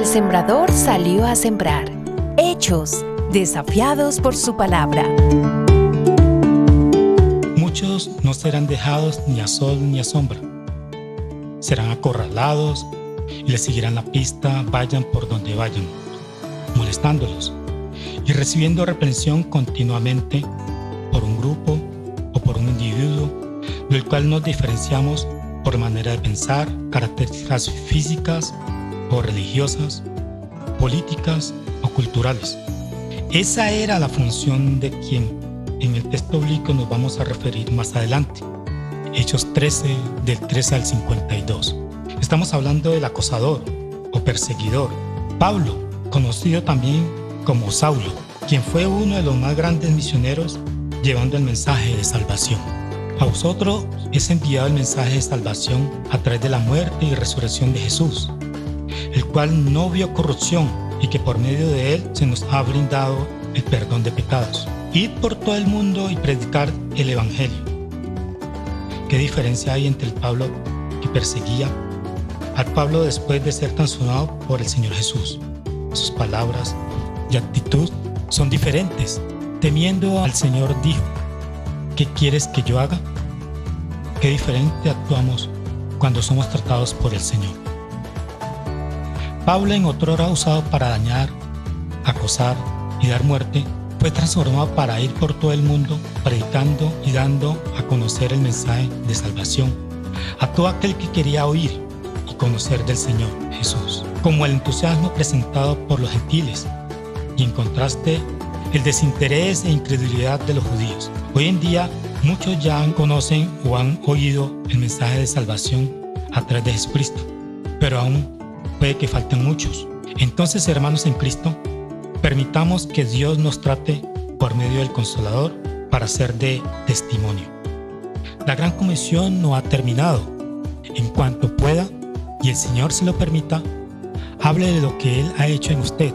sembrador salió a sembrar. Hechos, desafiados por su palabra. Muchos no serán dejados ni a sol ni a sombra. Serán acorralados y les seguirán la pista, vayan por donde vayan, molestándolos y recibiendo reprensión continuamente por un grupo o por un individuo, del cual nos diferenciamos por manera de pensar, características físicas religiosas, políticas o culturales. Esa era la función de quien en el texto bíblico nos vamos a referir más adelante. Hechos 13 del 13 al 52. Estamos hablando del acosador o perseguidor. Pablo, conocido también como Saulo, quien fue uno de los más grandes misioneros llevando el mensaje de salvación. A vosotros es enviado el mensaje de salvación a través de la muerte y resurrección de Jesús, el cual no vio corrupción y que por medio de él se nos ha brindado el perdón de pecados. Ir por todo el mundo y predicar el Evangelio. ¿Qué diferencia hay entre el Pablo que perseguía al Pablo después de ser transformado por el Señor Jesús? Sus palabras y actitud son diferentes. Temiendo al Señor dijo, ¿qué quieres que yo haga? Qué diferente actuamos cuando somos tratados por el Señor. Pablo en otro hora usado para dañar, acosar y dar muerte, fue transformado para ir por todo el mundo predicando y dando a conocer el mensaje de salvación a todo aquel que quería oír y conocer del Señor Jesús, como el entusiasmo presentado por los gentiles y en contraste el desinterés e incredulidad de los judíos. Hoy en día muchos ya conocen o han oído el mensaje de salvación a través de Jesucristo, pero aún puede que falten muchos. Entonces, hermanos en Cristo, permitamos que Dios nos trate por medio del Consolador para ser de testimonio. La gran comisión no ha terminado. En cuanto pueda y el Señor se lo permita, hable de lo que Él ha hecho en usted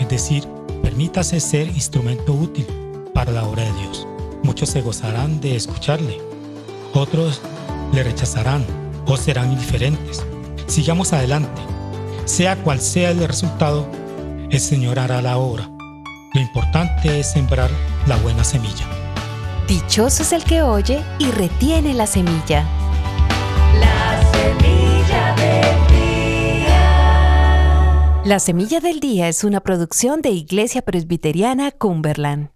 es decir, permítase ser instrumento útil para la obra de Dios. Muchos se gozarán de escucharle, otros le rechazarán o serán indiferentes. Sigamos adelante. Sea cual sea el resultado, el Señor hará la obra. Lo importante es sembrar la buena semilla. Dichoso es el que oye y retiene la semilla. La semilla de La Semilla del Día es una producción de Iglesia Presbiteriana Cumberland.